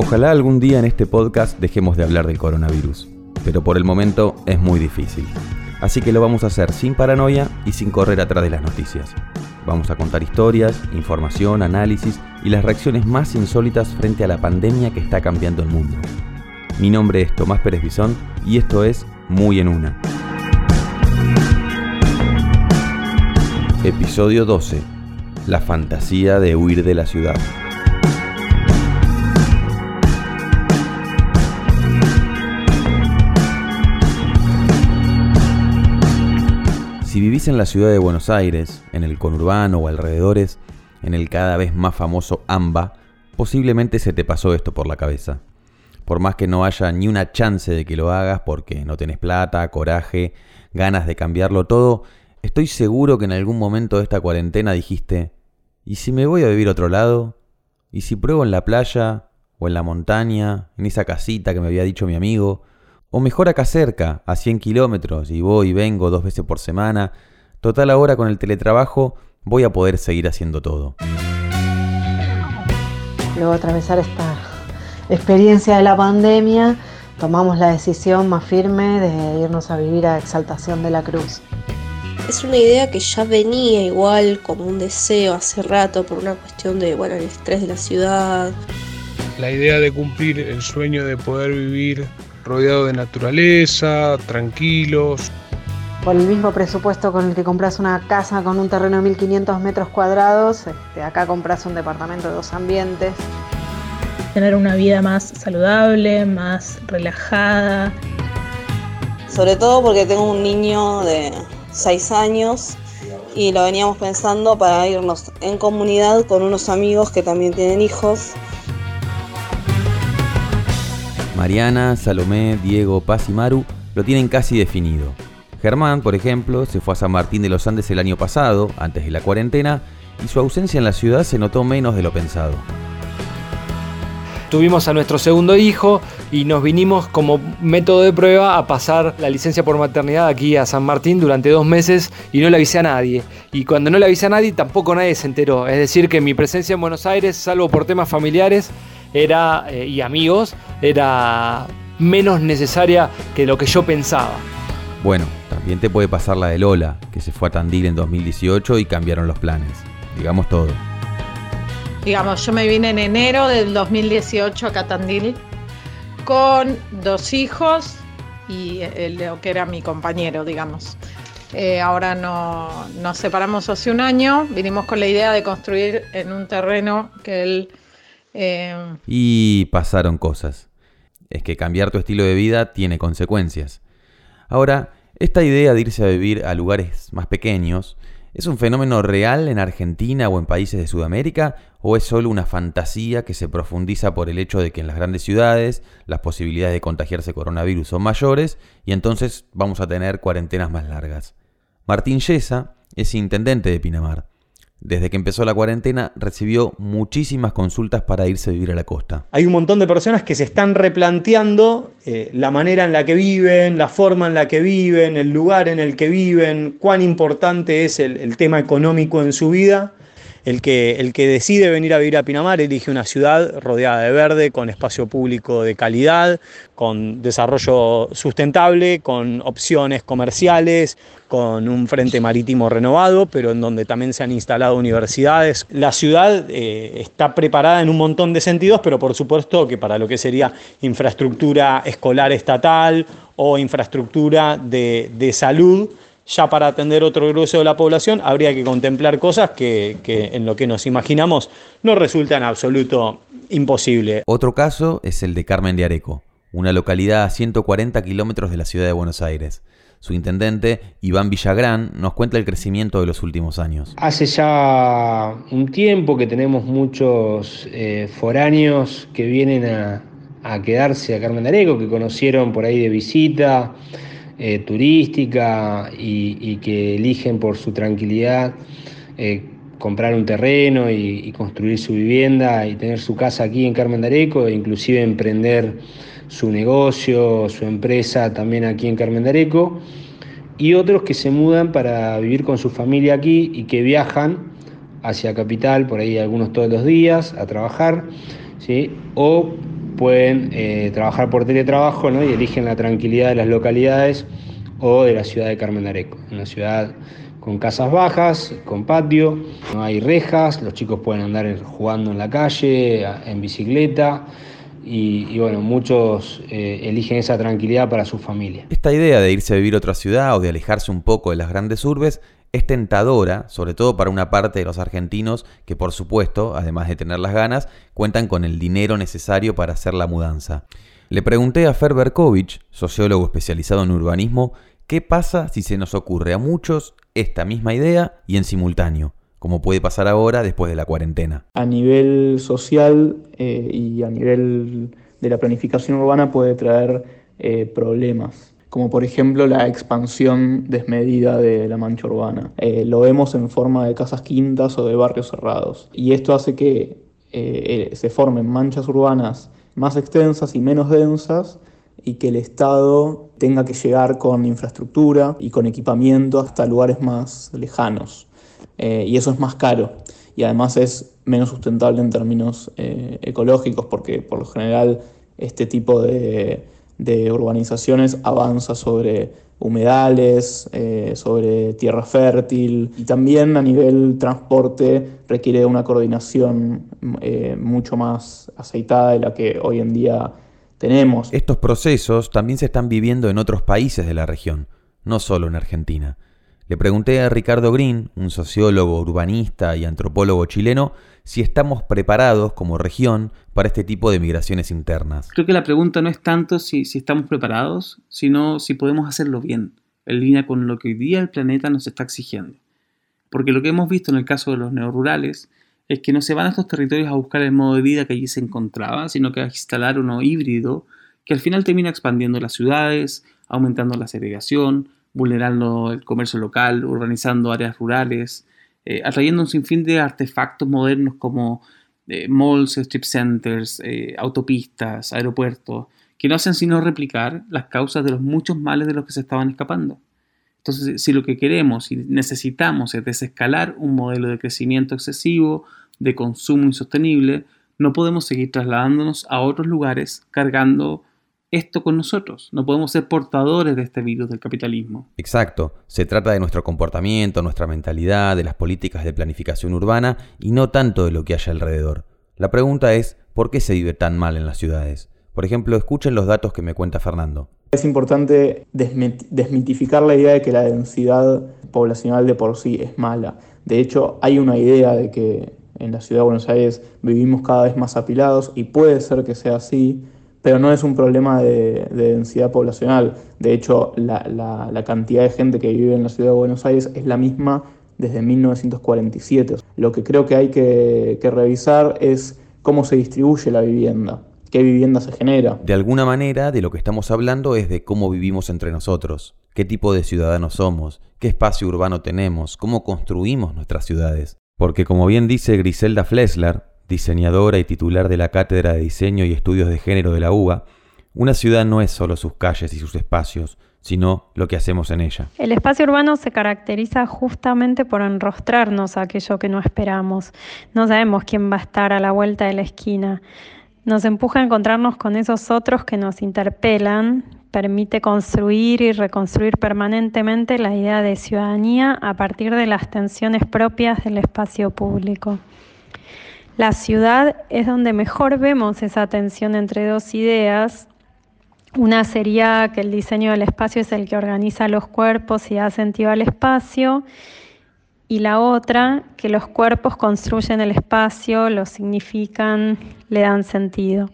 Ojalá algún día en este podcast dejemos de hablar del coronavirus, pero por el momento es muy difícil. Así que lo vamos a hacer sin paranoia y sin correr atrás de las noticias. Vamos a contar historias, información, análisis y las reacciones más insólitas frente a la pandemia que está cambiando el mundo. Mi nombre es Tomás Pérez Bisón y esto es Muy en Una. Episodio 12. La fantasía de huir de la ciudad. Si vivís en la ciudad de Buenos Aires, en el conurbano o alrededores, en el cada vez más famoso AMBA, posiblemente se te pasó esto por la cabeza. Por más que no haya ni una chance de que lo hagas porque no tenés plata, coraje, ganas de cambiarlo todo, estoy seguro que en algún momento de esta cuarentena dijiste, ¿y si me voy a vivir otro lado? ¿Y si pruebo en la playa? ¿O en la montaña? ¿En esa casita que me había dicho mi amigo? O mejor acá cerca, a 100 kilómetros, y voy y vengo dos veces por semana. Total ahora con el teletrabajo voy a poder seguir haciendo todo. Luego de atravesar esta experiencia de la pandemia, tomamos la decisión más firme de irnos a vivir a Exaltación de la Cruz. Es una idea que ya venía igual como un deseo hace rato por una cuestión de, bueno, el estrés de la ciudad. La idea de cumplir el sueño de poder vivir rodeado de naturaleza, tranquilos. Por el mismo presupuesto con el que compras una casa con un terreno de 1500 metros cuadrados, este, acá compras un departamento de dos ambientes. Tener una vida más saludable, más relajada. Sobre todo porque tengo un niño de 6 años y lo veníamos pensando para irnos en comunidad con unos amigos que también tienen hijos Mariana, Salomé, Diego, Paz y Maru lo tienen casi definido. Germán, por ejemplo, se fue a San Martín de los Andes el año pasado, antes de la cuarentena, y su ausencia en la ciudad se notó menos de lo pensado. Tuvimos a nuestro segundo hijo y nos vinimos como método de prueba a pasar la licencia por maternidad aquí a San Martín durante dos meses y no le avisé a nadie. Y cuando no le avisé a nadie tampoco nadie se enteró. Es decir, que mi presencia en Buenos Aires, salvo por temas familiares, era, eh, y amigos, era menos necesaria que lo que yo pensaba. Bueno, también te puede pasar la de Lola, que se fue a Tandil en 2018 y cambiaron los planes. Digamos todo. Digamos, yo me vine en enero del 2018 a Tandil con dos hijos y lo que era mi compañero, digamos. Eh, ahora no, nos separamos hace un año, vinimos con la idea de construir en un terreno que él Em, y pasaron cosas. Es que cambiar tu estilo de vida tiene consecuencias. Ahora, esta idea de irse a vivir a lugares más pequeños, ¿es un fenómeno real en Argentina o en países de Sudamérica? ¿O es solo una fantasía que se profundiza por el hecho de que en las grandes ciudades las posibilidades de contagiarse coronavirus son mayores y entonces vamos a tener cuarentenas más largas? Martín Yesa es intendente de Pinamar desde que empezó la cuarentena recibió muchísimas consultas para irse a vivir a la costa. Hay un montón de personas que se están replanteando eh, la manera en la que viven, la forma en la que viven, el lugar en el que viven, cuán importante es el tema económico en su vida el que, el que decide venir a vivir a Pinamar elige una ciudad rodeada de verde, con espacio público de calidad, con desarrollo sustentable, con opciones comerciales, con un frente marítimo renovado, pero en donde también se han instalado universidades. La ciudad eh, está preparada en un montón de sentidos, pero por supuesto que para lo que sería infraestructura escolar estatal o infraestructura de, de salud, ya para atender otro grueso de la población habría que contemplar cosas que, en lo que nos imaginamos no resultan en absoluto imposible. Otro caso es el de Carmen de Areco, una localidad a 140 kilómetros de la ciudad de Buenos Aires. Su intendente, Iván Villagrán, nos cuenta el crecimiento de los últimos años. Hace ya un tiempo que tenemos muchos eh, foráneos que vienen a, a quedarse a Carmen de Areco, que conocieron por ahí de visita, eh, turística y, que eligen por su tranquilidad eh, comprar un terreno y, construir su vivienda y tener su casa aquí en Carmen de Areco e inclusive emprender su negocio, su empresa también aquí en Carmen de Areco y otros que se mudan para vivir con su familia aquí y que viajan hacia Capital, por ahí algunos todos los días, a trabajar, ¿sí? o pueden eh, trabajar por teletrabajo ¿no? y eligen la tranquilidad de las localidades o de la ciudad de Carmen Areco. Una ciudad con casas bajas, con patio, no hay rejas, los chicos pueden andar jugando en la calle, en bicicleta. Y, bueno, muchos eh, eligen esa tranquilidad para su familia. Esta idea de irse a vivir a otra ciudad o de alejarse un poco de las grandes urbes es tentadora, sobre todo para una parte de los argentinos que por supuesto, además de tener las ganas, cuentan con el dinero necesario para hacer la mudanza. Le pregunté a Fer Berkovich, sociólogo especializado en urbanismo, qué pasa si se nos ocurre a muchos esta misma idea y en simultáneo, como puede pasar ahora después de la cuarentena. A nivel social eh, y a nivel de la planificación urbana puede traer eh, problemas como por ejemplo la expansión desmedida de la mancha urbana. Eh, lo vemos en forma de casas quintas o de barrios cerrados. Y esto hace que eh, eh, se formen manchas urbanas más extensas y menos densas y que el Estado tenga que llegar con infraestructura y con equipamiento hasta lugares más lejanos. y eso es más caro y además es menos sustentable en términos ecológicos porque por lo general este tipo de de urbanizaciones avanza sobre humedales, eh, sobre tierra fértil y también a nivel transporte requiere una coordinación eh, mucho más aceitada de la que hoy en día tenemos. Estos procesos también se están viviendo en otros países de la región, no solo en Argentina. Le pregunté a Ricardo Green, un sociólogo, urbanista y antropólogo chileno, si estamos preparados como región para este tipo de migraciones internas. Creo que la pregunta no es tanto si, estamos preparados, sino si podemos hacerlo bien, en línea con lo que hoy día el planeta nos está exigiendo. Porque lo que hemos visto en el caso de los neorurales es que no se van a estos territorios a buscar el modo de vida que allí se encontraba, sino que a instalar uno híbrido que al final termina expandiendo las ciudades, aumentando la segregación, vulnerando el comercio local, urbanizando áreas rurales, eh, atrayendo un sinfín de artefactos modernos como eh, malls, strip centers, eh, autopistas, aeropuertos, que no hacen sino replicar las causas de los muchos males de los que se estaban escapando. Entonces, si lo que queremos y necesitamos es desescalar un modelo de crecimiento excesivo, de consumo insostenible, no podemos seguir trasladándonos a otros lugares cargando esto con nosotros. No podemos ser portadores de este virus del capitalismo. Exacto. Se trata de nuestro comportamiento, nuestra mentalidad, de las políticas de planificación urbana y no tanto de lo que haya alrededor. La pregunta es, ¿por qué se vive tan mal en las ciudades? Por ejemplo, escuchen los datos que me cuenta Fernando. Es importante desmitificar la idea de que la densidad poblacional de por sí es mala. De hecho, hay una idea de que en la ciudad de Buenos Aires vivimos cada vez más apilados y puede ser que sea así, pero no es un problema de, densidad poblacional. De hecho, la, cantidad de gente que vive en la ciudad de Buenos Aires es la misma desde 1947. Lo que creo que hay que, que revisar es cómo se distribuye la vivienda, qué vivienda se genera. De alguna manera, de lo que estamos hablando es de cómo vivimos entre nosotros, qué tipo de ciudadanos somos, qué espacio urbano tenemos, cómo construimos nuestras ciudades. Porque como bien dice Griselda Flesler, diseñadora y titular de la Cátedra de Diseño y Estudios de Género de la UBA, una ciudad no es solo sus calles y sus espacios, sino lo que hacemos en ella. El espacio urbano se caracteriza justamente por enrostrarnos a aquello que no esperamos. No sabemos quién va a estar a la vuelta de la esquina. Nos empuja a encontrarnos con esos otros que nos interpelan, permite construir y reconstruir permanentemente la idea de ciudadanía a partir de las tensiones propias del espacio público. La ciudad es donde mejor vemos esa tensión entre dos ideas. Una sería que el diseño del espacio es el que organiza los cuerpos y da sentido al espacio. Y la otra, que los cuerpos construyen el espacio, lo significan, le dan sentido.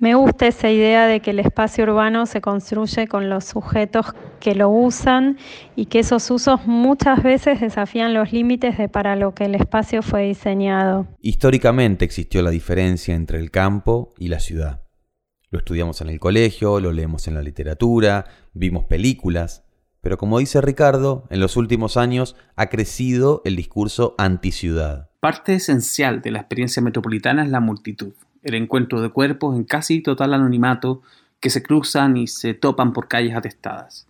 Me gusta esa idea de que el espacio urbano se construye con los sujetos que lo usan y que esos usos muchas veces desafían los límites de para lo que el espacio fue diseñado. Históricamente existió la diferencia entre el campo y la ciudad. Lo estudiamos en el colegio, lo leemos en la literatura, vimos películas, pero como dice Ricardo, en los últimos años ha crecido el discurso anti-ciudad. Parte esencial de la experiencia metropolitana es la multitud el encuentro de cuerpos en casi total anonimato que se cruzan y se topan por calles atestadas.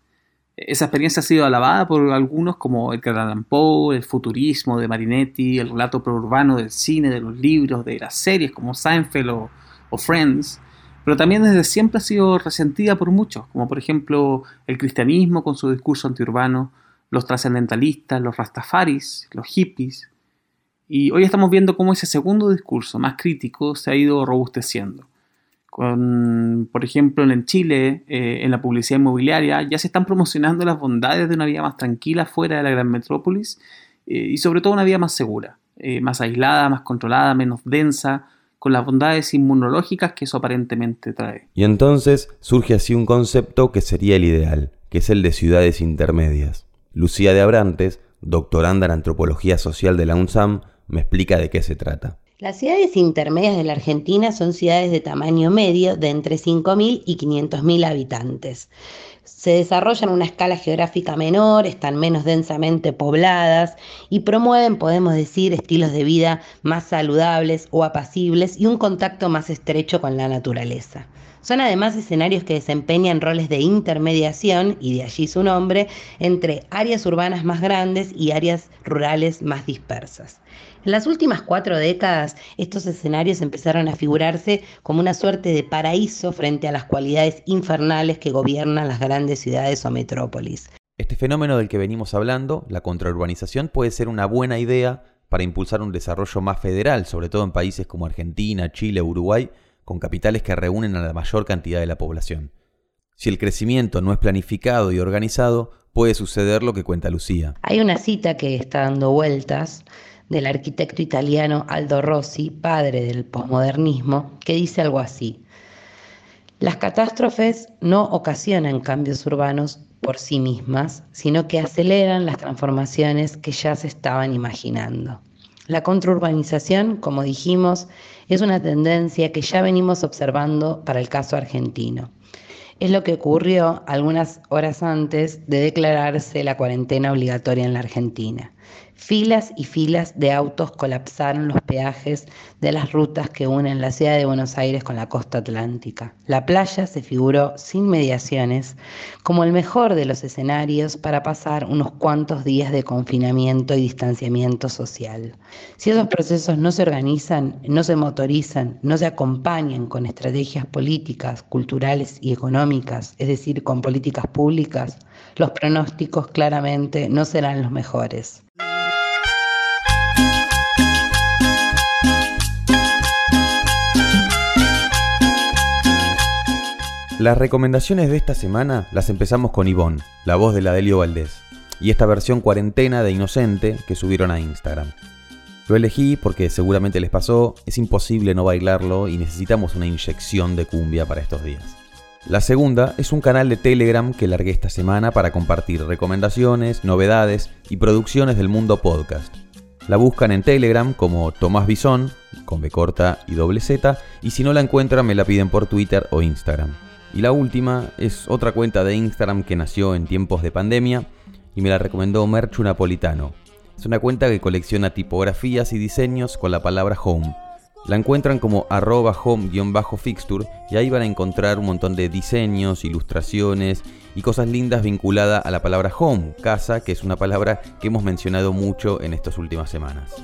Esa experiencia ha sido alabada por algunos como Edgar Allan Poe, el futurismo de Marinetti, el relato urbano del cine, de los libros, de las series como Seinfeld o o Friends, pero también desde siempre ha sido resentida por muchos, como por ejemplo el cristianismo con su discurso antiurbano, los trascendentalistas, los rastafaris, los hippies. Y hoy estamos viendo cómo ese segundo discurso, más crítico, se ha ido robusteciendo. Con, por ejemplo, en Chile, eh, en la publicidad inmobiliaria, ya se están promocionando las bondades de una vida más tranquila fuera de la gran metrópolis eh, y sobre todo una vida más segura, eh, más aislada, más controlada, menos densa, con las bondades inmunológicas que eso aparentemente trae. Y entonces surge así un concepto que sería el ideal, que es el de ciudades intermedias. Lucía de Abrantes, doctoranda en antropología social de la UNSAM, me explica de qué se trata. Las ciudades intermedias de la Argentina son ciudades de tamaño medio de entre 5.000 y 500.000 habitantes. Se desarrollan a una escala geográfica menor, están menos densamente pobladas y promueven, podemos decir, estilos de vida más saludables o apacibles y un contacto más estrecho con la naturaleza. Son además escenarios que desempeñan roles de intermediación, y de allí su nombre, entre áreas urbanas más grandes y áreas rurales más dispersas. En las últimas cuatro décadas, estos escenarios empezaron a figurarse como una suerte de paraíso frente a las cualidades infernales que gobiernan las grandes ciudades o metrópolis. Este fenómeno del que venimos hablando, la contraurbanización, puede ser una buena idea para impulsar un desarrollo más federal, sobre todo en países como Argentina, Chile, Uruguay, con capitales que reúnen a la mayor cantidad de la población. Si el crecimiento no es planificado y organizado, puede suceder lo que cuenta Lucía. Hay una cita que está dando vueltas del arquitecto italiano Aldo Rossi, padre del posmodernismo, que dice algo así. Las catástrofes no ocasionan cambios urbanos por sí mismas, sino que aceleran las transformaciones que ya se estaban imaginando. La contraurbanización, como dijimos, es una tendencia que ya venimos observando para el caso argentino. Es lo que ocurrió algunas horas antes de declararse la cuarentena obligatoria en la Argentina. Filas y filas de autos colapsaron los peajes de las rutas que unen la ciudad de Buenos Aires con la costa atlántica. La playa se figuró sin mediaciones como el mejor de los escenarios para pasar unos cuantos días de confinamiento y distanciamiento social. Si esos procesos no se organizan, no se motorizan, no se acompañan con estrategias políticas, culturales y económicas, es decir, con políticas públicas, los pronósticos claramente no serán los mejores. Las recomendaciones de esta semana las empezamos con Ivonne, la voz de la Delio Valdés, y esta versión cuarentena de Inocente que subieron a Instagram. Lo elegí porque seguramente les pasó, es imposible no bailarlo y necesitamos una inyección de cumbia para estos días. La segunda es un canal de Telegram que largué esta semana para compartir recomendaciones, novedades y producciones del mundo podcast. La buscan en Telegram como Tomás Bison, con B corta y doble Z, y si no la encuentran me la piden por Twitter o Instagram. Y la última es otra cuenta de Instagram que nació en tiempos de pandemia y me la recomendó Merchu Napolitano. Es una cuenta que colecciona tipografías y diseños con la palabra home. La encuentran como arroba home-fixture y ahí van a encontrar un montón de diseños, ilustraciones y cosas lindas vinculadas a la palabra home, casa, que es una palabra que hemos mencionado mucho en estas últimas semanas.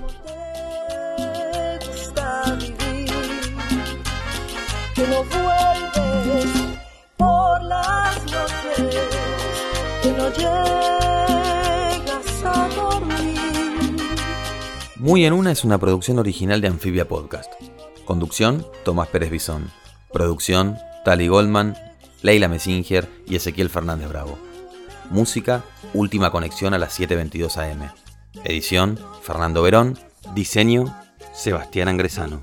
Muy en una es una producción original de Amphibia Podcast. Conducción, Tomás Pérez Bisón. Producción, Tali Goldman, Leila Messinger y Ezequiel Fernández Bravo. Música, Última Conexión a las 7.22 am. Edición, Fernando Verón. Diseño, Sebastián Angresano.